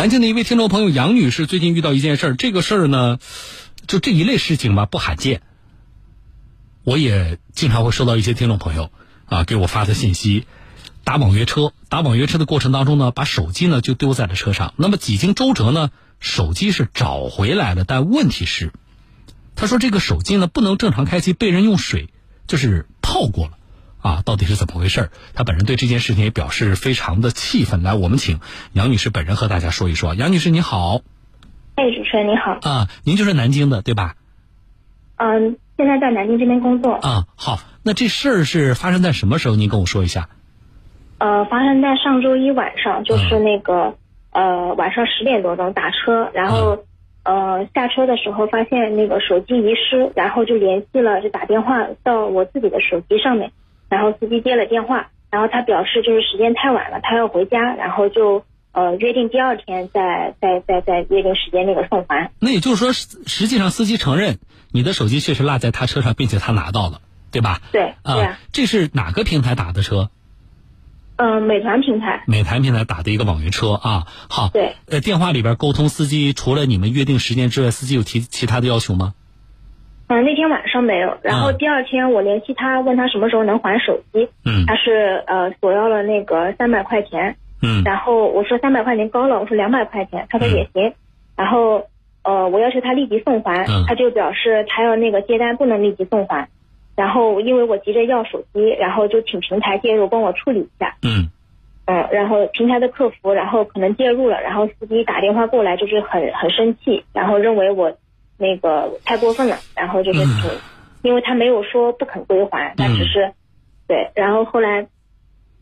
南京的一位听众朋友杨女士最近遇到一件事儿，这个事儿呢，就这一类事情吧不罕见。我也经常会收到一些听众朋友啊给我发的信息，打网约车，打网约车的过程当中呢，把手机呢就丢在了车上。那么几经周折呢，手机是找回来了，但问题是，他说这个手机呢不能正常开机，被人用水就是泡过了。啊，到底是怎么回事？她本人对这件事情也表示非常的气愤。来，我们请杨女士本人和大家说一说。杨女士，你好。哎，主持人你好。啊，您就是南京的对吧？嗯，现在在南京这边工作。啊，好。那这事儿是发生在什么时候？您跟我说一下。呃，发生在上周一晚上，就是那个呃晚上十点多钟打车，然后呃下车的时候发现那个手机遗失，然后就联系了，就打电话到我自己的手机上面。然后司机接了电话，然后他表示就是时间太晚了，他要回家，然后就呃约定第二天再再再再约定时间那个送还。那也就是说，实际上司机承认你的手机确实落在他车上，并且他拿到了，对吧？对，啊，这是哪个平台打的车？嗯，美团平台。美团平台打的一个网约车啊，好。对。呃，电话里边沟通，司机除了你们约定时间之外，司机有提其他的要求吗？嗯，那天晚上没有，然后第二天我联系他，问他什么时候能还手机。嗯，他是呃索要了那个三百块钱。嗯，然后我说三百块钱高了，我说两百块钱，他说也行。然后呃我要求他立即送还，他就表示他要那个接单不能立即送还。然后因为我急着要手机，然后就请平台介入帮我处理一下。嗯，嗯，然后平台的客服然后可能介入了，然后司机打电话过来就是很很生气，然后认为我。那个太过分了，然后就是挺，因为他没有说不肯归还，他只是，对，然后后来，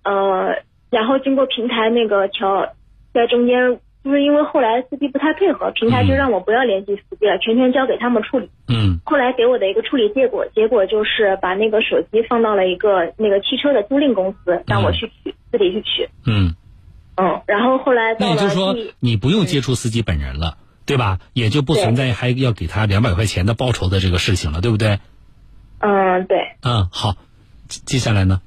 呃，然后经过平台那个调，在中间，就是因为后来司机不太配合，平台就让我不要联系司机了，全权交给他们处理。嗯。后来给我的一个处理结果，结果就是把那个手机放到了一个那个汽车的租赁公司，让我去取，自己去取。嗯。嗯，然后后来那也就是说，你不用接触司机本人了。对吧？也就不存在还要给他两百块钱的报酬的这个事情了，对不对？嗯，对。嗯，好，接下来呢？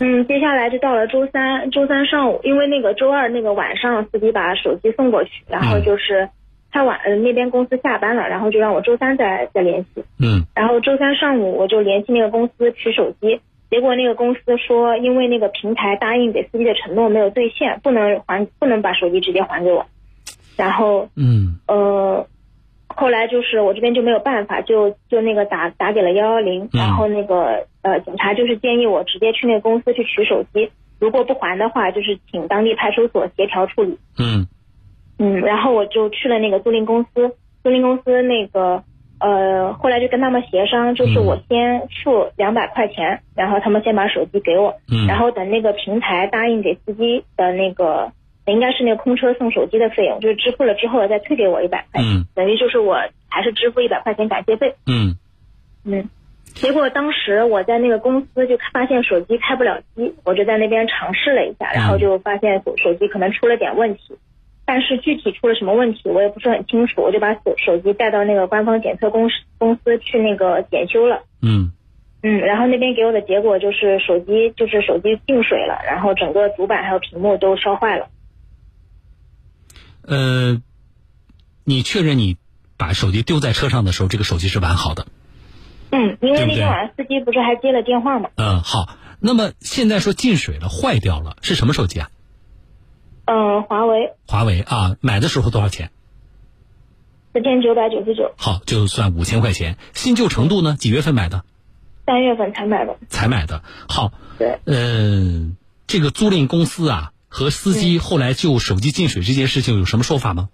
嗯，接下来就到了周三，周三上午，因为那个周二那个晚上司机把手机送过去，然后就是他晚那边公司下班了，然后就让我周三再再联系。嗯。然后周三上午我就联系那个公司取手机，结果那个公司说，因为那个平台答应给司机的承诺没有兑现，不能还，不能把手机直接还给我。然后，嗯，呃，后来就是我这边就没有办法，就就那个打打给了幺幺零，然后那个呃警察就是建议我直接去那个公司去取手机，如果不还的话，就是请当地派出所协调处理。嗯，嗯，然后我就去了那个租赁公司，租赁公司那个呃后来就跟他们协商，就是我先付两百块钱，然后他们先把手机给我，嗯，然后等那个平台答应给司机的那个。应该是那个空车送手机的费用，就是支付了之后再退给我一百块钱，等于就是我还是支付一百块钱感谢费。嗯嗯，结果当时我在那个公司就发现手机开不了机，我就在那边尝试了一下，然后就发现手机可能出了点问题，但是具体出了什么问题我也不是很清楚，我就把手手机带到那个官方检测公司公司去那个检修了。嗯嗯，然后那边给我的结果就是手机就是手机进水了，然后整个主板还有屏幕都烧坏了。呃，你确认你把手机丢在车上的时候，这个手机是完好的？嗯，因为那天晚上司机不是还接了电话吗？嗯，好。那么现在说进水了，坏掉了，是什么手机啊？嗯，华为。华为啊，买的时候多少钱？四千九百九十九。好，就算五千块钱。新旧程度呢？几月份买的？三月份才买的。才买的。好。对。嗯，这个租赁公司啊。和司机后来就手机进水这件事情有什么说法吗？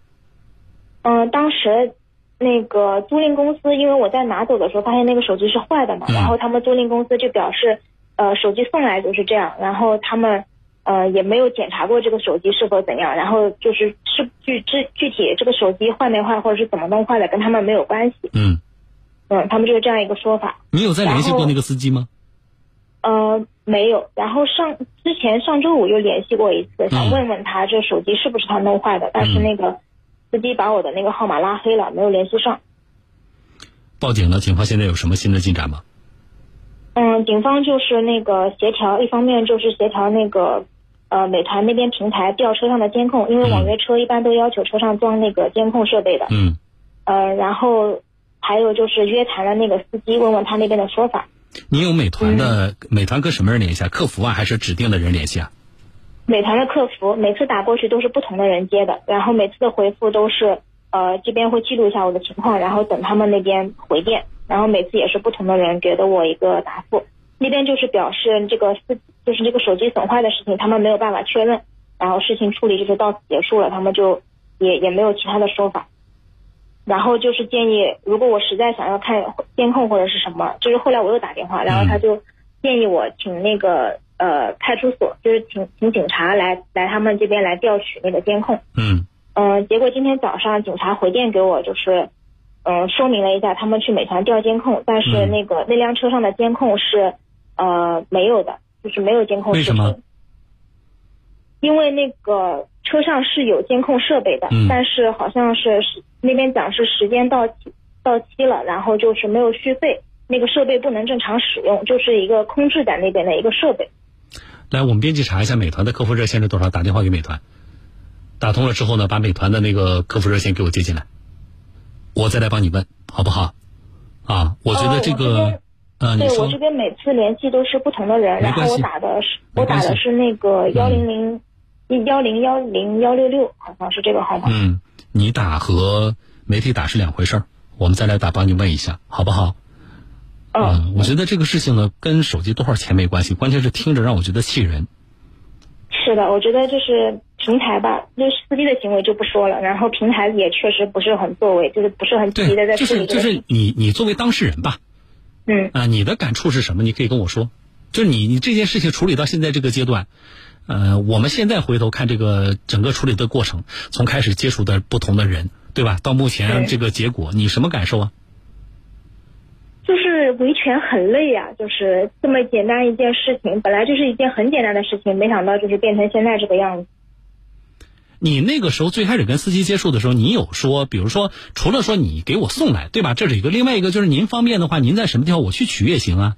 嗯，当时那个租赁公司，因为我在拿走的时候发现那个手机是坏的嘛，然后他们租赁公司就表示，呃，手机送来就是这样，然后他们呃也没有检查过这个手机是否怎样，然后就是是具具具体这个手机坏没坏或者是怎么弄坏的，跟他们没有关系。嗯嗯，他们就是这样一个说法。你有再联系过那个司机吗？呃，没有。然后上之前上周五又联系过一次，想问问他这手机是不是他弄坏的，但是那个司机把我的那个号码拉黑了，没有联系上。报警了，警方现在有什么新的进展吗？嗯，警方就是那个协调，一方面就是协调那个呃美团那边平台调车上的监控，因为网约车一般都要求车上装那个监控设备的。嗯，呃，然后还有就是约谈了那个司机，问问他那边的说法。你有美团的美团跟什么人联系啊？客服啊，还是指定的人联系啊？美团的客服每次打过去都是不同的人接的，然后每次的回复都是呃这边会记录一下我的情况，然后等他们那边回电，然后每次也是不同的人给的我一个答复。那边就是表示这个司就是这个手机损坏的事情，他们没有办法确认，然后事情处理就是到此结束了，他们就也也没有其他的说法。然后就是建议，如果我实在想要看监控或者是什么，就是后来我又打电话，然后他就建议我请那个呃派出所，就是请请警察来来他们这边来调取那个监控。嗯。嗯，结果今天早上警察回电给我，就是嗯说明了一下，他们去美团调监控，但是嗯。那个那辆车上的监控是呃没有的，就是没有监控视为什么。因为那个车上是有监控设备的，嗯。但是好像是时那边讲是时间到期到期了，然后就是没有续费，那个设备不能正常使用，就是一个空置在那边的一个设备。来，我们编辑查一下美团的客服热线是多少，打电话给美团。打通了之后呢，把美团的那个客服热线给我接进来，我再来帮你问，好不好？啊，我觉得这个边，呃，你说对我这边每次联系都是不同的人，然后我打的是我打的是那个幺零零幺零幺零幺六六，好像是这个号码。嗯，你打和媒体打是两回事儿，我们再来打帮你问一下，好不好？嗯，我觉得这个事情呢，跟手机多少钱没关系，关键是听着让我觉得气人。是的，我觉得就是平台吧，就是司机的行为就不说了，然后平台也确实不是很作为，就是不是很积极的在就是就理这个事情。是你你作为当事人吧，嗯啊，你的感触是什么？你可以跟我说。就是你你这件事情处理到现在这个阶段，呃，我们现在回头看这个整个处理的过程，从开始接触的不同的人，对吧？到目前这个结果，你什么感受啊？就是维权很累呀、就是这么简单一件事情，本来就是一件很简单的事情，没想到就是变成现在这个样子。你那个时候最开始跟司机接触的时候，你有说，比如说，除了说你给我送来，对吧？这是一个，另外一个就是您方便的话，您在什么地方我去取也行啊。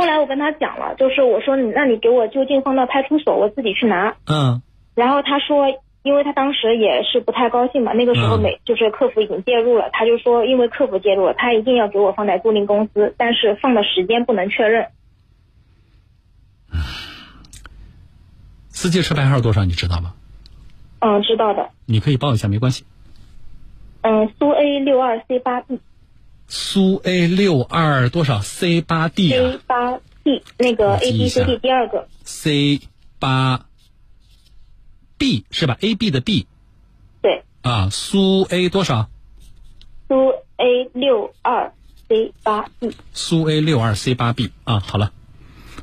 后来我跟他讲了，就是我说你那你给我就近放到派出所，我自己去拿。嗯然后他说，因为他当时也是不太高兴嘛，那个时候嗯、就是客服已经介入了，他就说因为客服介入了，他一定要给我放在租赁公司，但是放的时间不能确认。司机车牌号多少你知道吗？嗯，知道的。你可以报一下，没关系。嗯，苏 A 六二 C 八 D 苏 A 六二多少 C 八 D 啊 C 八 D 那个 A B C D 第二个，C 八 B 是吧？A B 的 B 对，啊，苏 A 多少？苏 A 六二 C 八 B。苏 A 六二 C 八 B 啊，好了，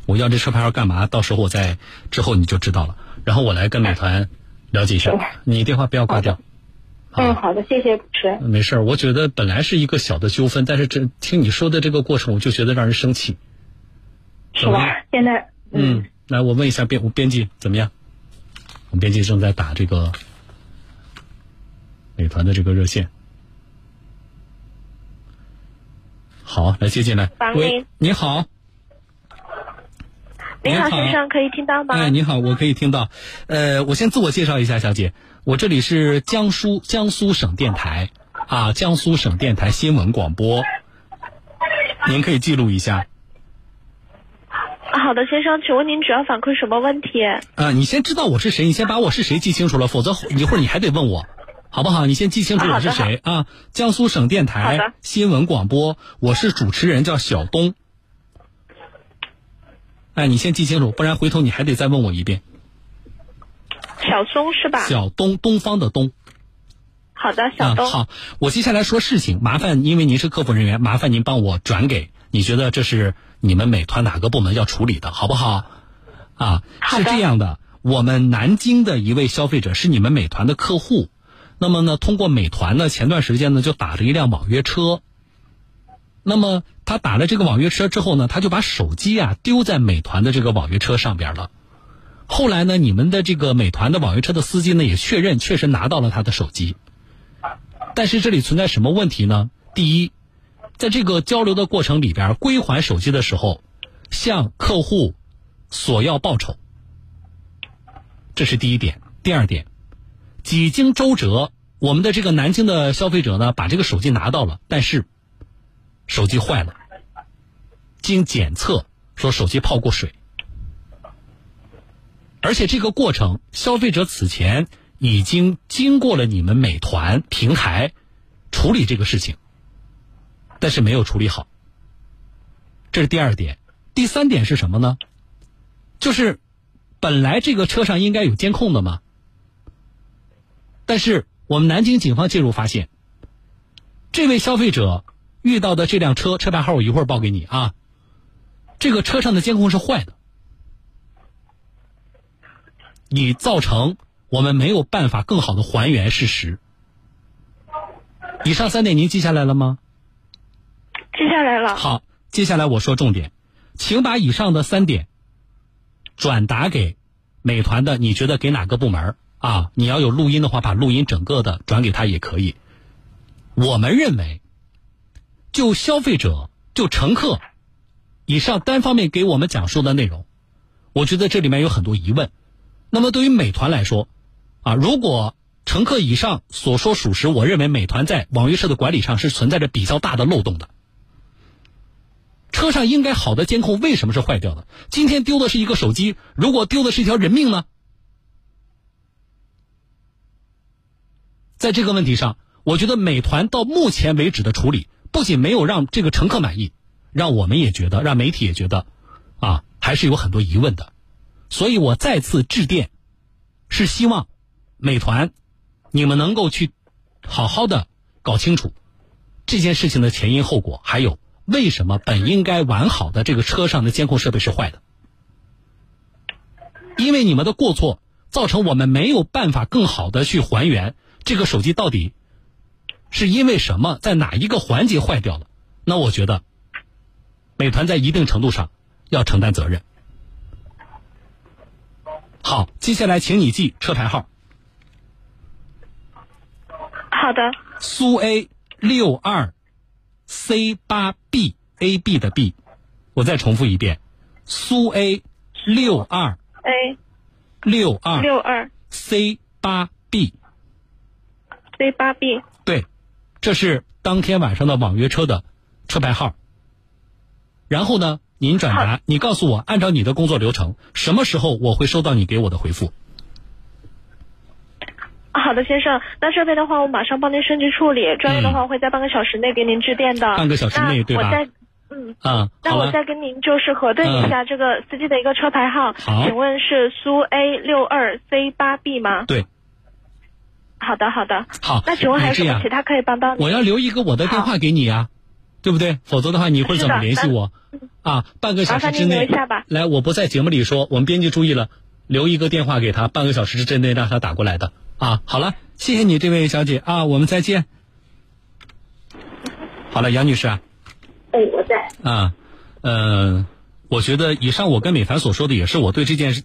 我要这车牌号干嘛？到时候我再之后你就知道了。然后我来跟美团了解一下嗯，你电话不要挂掉。嗯，好的，谢谢主持人。没事儿，我觉得本来是一个小的纠纷，但是这听你说的这个过程，我就觉得让人生气。是吧？现在，嗯，嗯，来，我问一下编我编辑怎么样？我们编辑正在打这个美团的这个热线。好，来接进来。喂，你好，您好先生，可以听到吗？哎，你好，我可以听到。呃，我先自我介绍一下，小姐，我这里是江苏江苏省电台啊，江苏省电台新闻广播，您可以记录一下。啊好的，先生，请问您主要反馈什么问题？啊，你先知道我是谁，你先把我是谁记清楚了，否则一会儿你还得问我，好不好？你先记清楚我是谁啊？江苏省电台新闻广播，我是主持人，叫小东。哎，你先记清楚，不然回头你还得再问我一遍。小松是吧？小东，东方的东。好的，小东。啊。好，我接下来说事情，麻烦，因为您是客服人员，麻烦您帮我转给，你觉得这是你们美团哪个部门要处理的，好不好？啊，是这样的，我们南京的一位消费者是你们美团的客户，那么呢，通过美团呢，前段时间呢就打了一辆网约车。那么他打了这个网约车之后呢，他就把手机啊丢在美团的这个网约车上边了。后来呢，你们的这个美团的网约车的司机呢也确认确实拿到了他的手机，但是这里存在什么问题呢？第一，在这个交流的过程里边，归还手机的时候，向客户索要报酬。这是第一点。第二点，几经周折，我们的这个南京的消费者呢，把这个手机拿到了，但是手机坏了，经检测说手机泡过水，而且这个过程，消费者此前已经经过了你们美团平台处理这个事情，但是没有处理好。这是第二点，第三点是什么呢？就是本来这个车上应该有监控的嘛，但是我们南京警方介入发现，这位消费者遇到的这辆车车牌号我一会儿报给你啊，这个车上的监控是坏的，以造成我们没有办法更好的还原事实。以上三点您记下来了吗？记下来了。好。接下来我说重点，请把以上的三点转达给美团的。你觉得给哪个部门啊？你要有录音的话，把录音整个的转给他也可以。我们认为，就消费者、就乘客以上单方面给我们讲述的内容，我觉得这里面有很多疑问。那么对于美团来说，啊，如果乘客以上所说属实，我认为美团在网约车的管理上是存在着比较大的漏洞的。车上应该好的监控为什么是坏掉的？今天丢的是一个手机，如果丢的是一条人命呢？在这个问题上，我觉得美团到目前为止的处理，不仅没有让这个乘客满意，让我们也觉得，让媒体也觉得，啊，还是有很多疑问的。所以我再次致电，是希望美团，你们能够去好好的搞清楚这件事情的前因后果，还有。为什么本应该完好的这个车上的监控设备是坏的？因为你们的过错，造成我们没有办法更好的去还原这个手机到底是因为什么，在哪一个环节坏掉了？那我觉得，美团在一定程度上要承担责任。好，接下来请你记车牌号。好的。苏 A 六二。C 八 B A B 的 B，我再重复一遍，苏 A 六二 A 六二六二 C 八 B C 八 B 对，这是当天晚上的网约车的车牌号。然后呢，您转达，你告诉我，按照你的工作流程，什么时候我会收到你给我的回复？好的，先生，那这边的话，我马上帮您升级处理。专业的话，会在半个小时内给您致电的。半个小时内，对吧？嗯啊，那我再跟您就是核对一下这个司机的一个车牌号。好，请问是苏 A 六二 C 八 B 吗？对。好的，好的。好，那请问还有什么其他可以帮到你？我要留一个我的电话给你啊，对不对？否则的话，你会怎么联系我？啊，半个小时之内。来，我不在节目里说，我们编辑注意了，留一个电话给他，半个小时之内让他打过来的。啊，好了，谢谢你，这位小姐啊，我们再见。好了，杨女士啊。哎，我在。啊，呃，我觉得以上我跟美凡所说的，也是我对这件事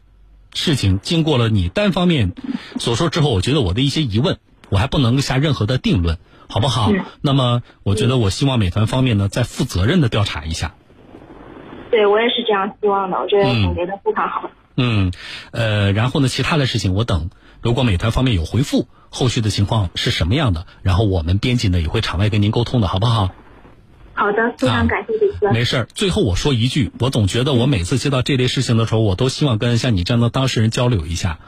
事情经过了你单方面所说之后，我觉得我的一些疑问，我还不能下任何的定论，好不好？那么，我觉得我希望美团方面呢，再负责任的调查一下。对，我也是这样希望的，我觉得总结的非常好。嗯，呃，然后呢，其他的事情我等。如果美团方面有回复，后续的情况是什么样的？然后我们编辑呢也会场外跟您沟通的，好不好？好的，非常感谢主持人。没事儿，最后我说一句，我总觉得我每次接到这类事情的时候，我都希望跟像你这样的当事人交流一下。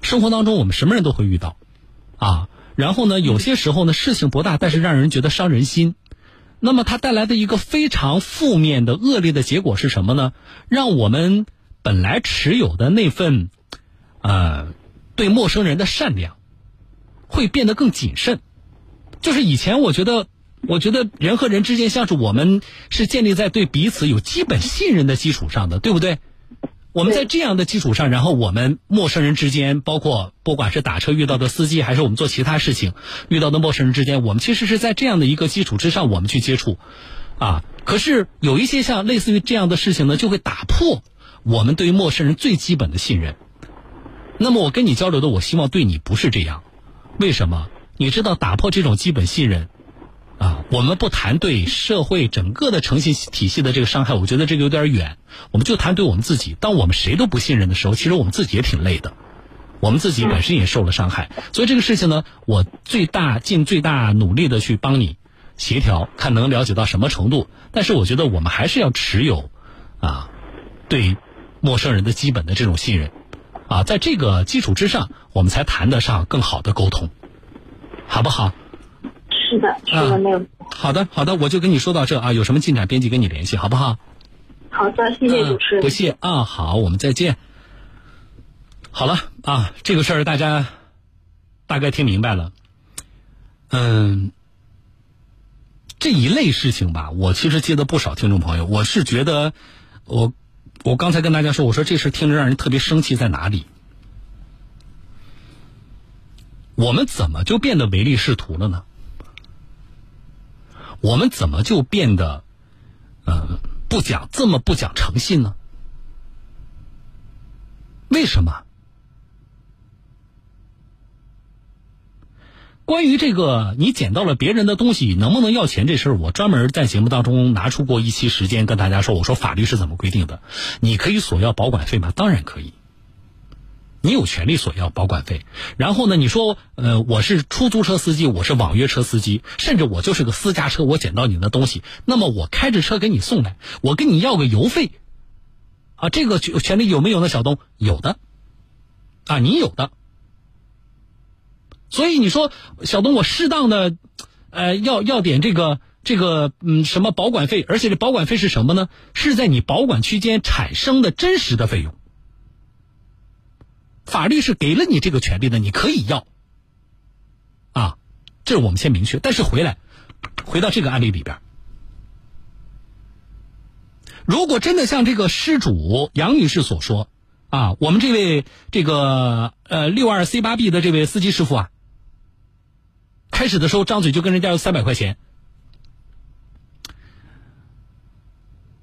生活当中我们什么人都会遇到，啊，然后呢，有些时候呢事情不大，但是让人觉得伤人心。那么它带来的一个非常负面的恶劣的结果是什么呢？让我们本来持有的那份，呃。对陌生人的善良，会变得更谨慎。就是以前我觉得，我觉得人和人之间像是我们是建立在对彼此有基本信任的基础上的，对不对？我们在这样的基础上，然后我们陌生人之间，包括不管是打车遇到的司机，还是我们做其他事情遇到的陌生人之间，我们其实是在这样的一个基础之上，我们去接触，啊。可是有一些像类似于这样的事情呢，就会打破我们对于陌生人最基本的信任。那么我跟你交流的，我希望对你不是这样，为什么？你知道打破这种基本信任，啊，我们不谈对社会整个的诚信体系的这个伤害，我觉得这个有点远。我们就谈对我们自己，当我们谁都不信任的时候，其实我们自己也挺累的。我们自己本身也受了伤害，所以这个事情呢，我最大尽最大努力的去帮你协调，看能了解到什么程度。但是我觉得我们还是要持有啊，对陌生人的基本的这种信任啊，在这个基础之上，我们才谈得上更好的沟通，好不好？是的，是的，没有。好的，好的，我就跟你说到这啊，有什么进展，编辑跟你联系，好不好？好的，谢谢主持人。不谢啊，好，我们再见。好了啊，这个事儿大家大概听明白了。嗯，这一类事情吧，我其实接的不少听众朋友，我是觉得，我我刚才跟大家说，我说这事听着让人特别生气，在哪里？我们怎么就变得唯利是图了呢？我们怎么就变得，呃，不讲这么不讲诚信呢？为什么？关于这个你捡到了别人的东西能不能要钱这事儿，我专门在节目当中拿出过一期时间跟大家说，我说法律是怎么规定的？你可以索要保管费吗？当然可以，你有权利索要保管费。然后呢，你说呃，我是出租车司机，我是网约车司机，甚至我就是个私家车，我捡到你的东西，那么我开着车给你送来，我跟你要个油费，啊，这个权利有没有呢？小东有的，啊，你有的。所以你说，小东，我适当的，呃，要要点这个这个，嗯，什么保管费？而且这保管费是什么呢？是在你保管期间产生的真实的费用。法律是给了你这个权利的，你可以要。啊，这是我们先明确。但是回来，回到这个案例里边，如果真的像这个失主杨女士所说，啊，我们这位这个呃六二 C 八 B 的这位司机师傅啊。开始的时候，张嘴就跟人家要三百块钱。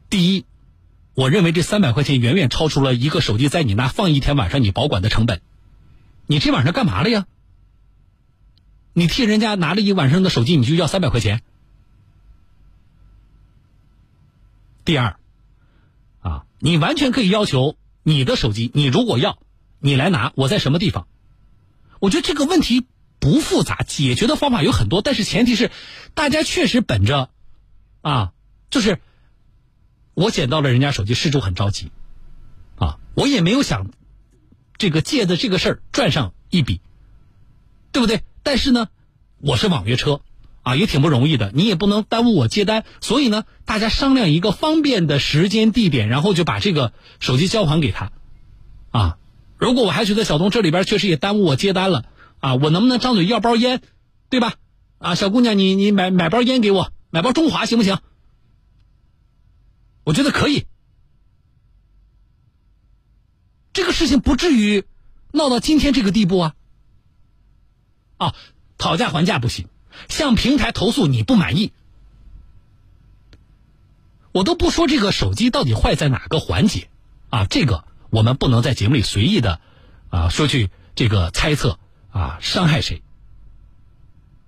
第一，我认为这三百块钱远远超出了一个手机在你那放一天晚上你保管的成本。你这晚上干嘛了呀？你替人家拿了一晚上的手机，你就要三百块钱？第二，啊，你完全可以要求你的手机，你如果要，你来拿，我在什么地方？我觉得这个问题。不复杂，解决的方法有很多，但是前提是，大家确实本着，啊，就是我捡到了人家手机，失主很着急，啊，我也没有想这个借的这个事儿赚上一笔，对不对？但是呢，我是网约车，啊，也挺不容易的，你也不能耽误我接单，所以呢，大家商量一个方便的时间地点，然后就把这个手机交还给他，啊，如果我还觉得小东这里边确实也耽误我接单了。啊，我能不能张嘴要包烟，对吧？啊，小姑娘，你你买买包烟给我，买包中华行不行？我觉得可以。这个事情不至于闹到今天这个地步啊。啊，讨价还价不行，向平台投诉你不满意，我都不说这个手机到底坏在哪个环节，啊，这个我们不能在节目里随意的啊说去这个猜测。啊，伤害谁？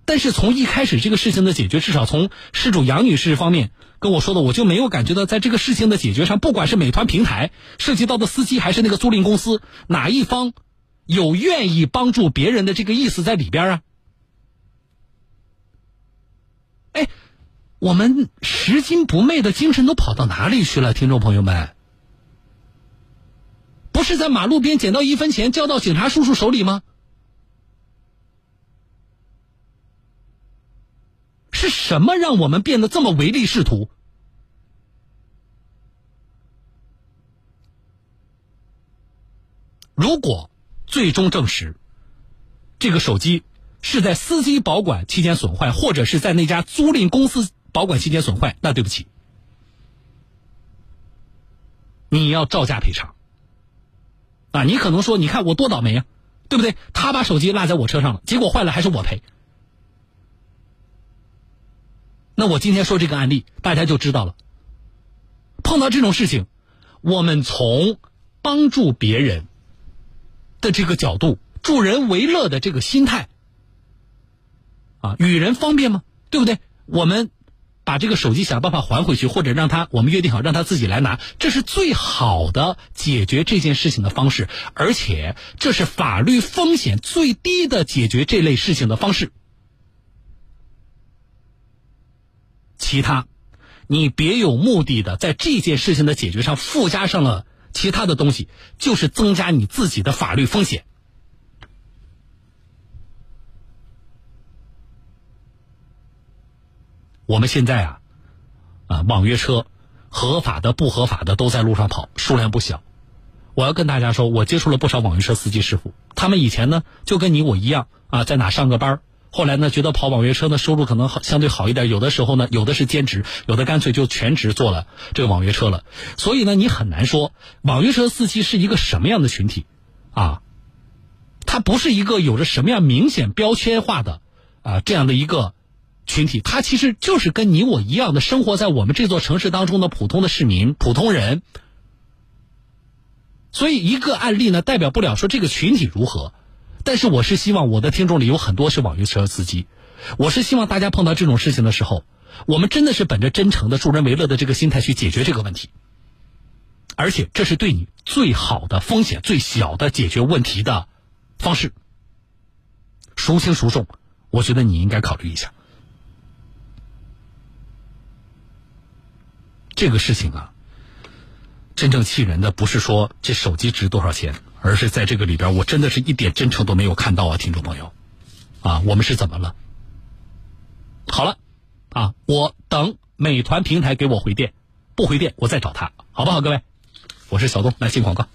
但是从一开始这个事情的解决，至少从失主杨女士方面跟我说的，我就没有感觉到在这个事情的解决上，不管是美团平台涉及到的司机，还是那个租赁公司，哪一方有愿意帮助别人的这个意思在里边啊？哎，我们拾金不昧的精神都跑到哪里去了？听众朋友们，不是在马路边捡到一分钱交到警察叔叔手里吗？是什么让我们变得这么唯利是图？如果最终证实这个手机是在司机保管期间损坏，或者是在那家租赁公司保管期间损坏，那对不起，你要照价赔偿。啊，你可能说，你看我多倒霉啊，对不对？他把手机落在我车上了，结果坏了还是我赔。那我今天说这个案例，大家就知道了。碰到这种事情，我们从帮助别人的这个角度，助人为乐的这个心态，啊，与人方便吗？对不对？我们。把这个手机想办法还回去，或者让他我们约定好让他自己来拿，这是最好的解决这件事情的方式，而且这是法律风险最低的解决这类事情的方式。其他，你别有目的的在这件事情的解决上附加上了其他的东西，就是增加你自己的法律风险。我们现在啊，啊，网约车，合法的、不合法的都在路上跑，数量不小。我要跟大家说，我接触了不少网约车司机师傅，他们以前呢就跟你我一样啊，在哪上个班后来呢觉得跑网约车呢收入可能好相对好一点，有的时候呢有的是兼职，有的干脆就全职做了这个网约车了。所以呢，你很难说网约车司机是一个什么样的群体，啊，他不是一个有着什么样明显标签化的啊这样的一个。群体，他其实就是跟你我一样的生活在我们这座城市当中的普通的市民、普通人。所以一个案例呢，代表不了说这个群体如何。但是我是希望我的听众里有很多是网约车司机，我是希望大家碰到这种事情的时候，我们真的是本着真诚的助人为乐的这个心态去解决这个问题。而且这是对你最好的风险最小的解决问题的方式。孰轻孰重，我觉得你应该考虑一下。这个事情啊，真正气人的不是说这手机值多少钱，而是在这个里边，我真的是一点真诚都没有看到啊，听众朋友，啊，我们是怎么了？好了，啊，我等美团平台给我回电，不回电我再找他，好不好？各位，我是小东，来进广告。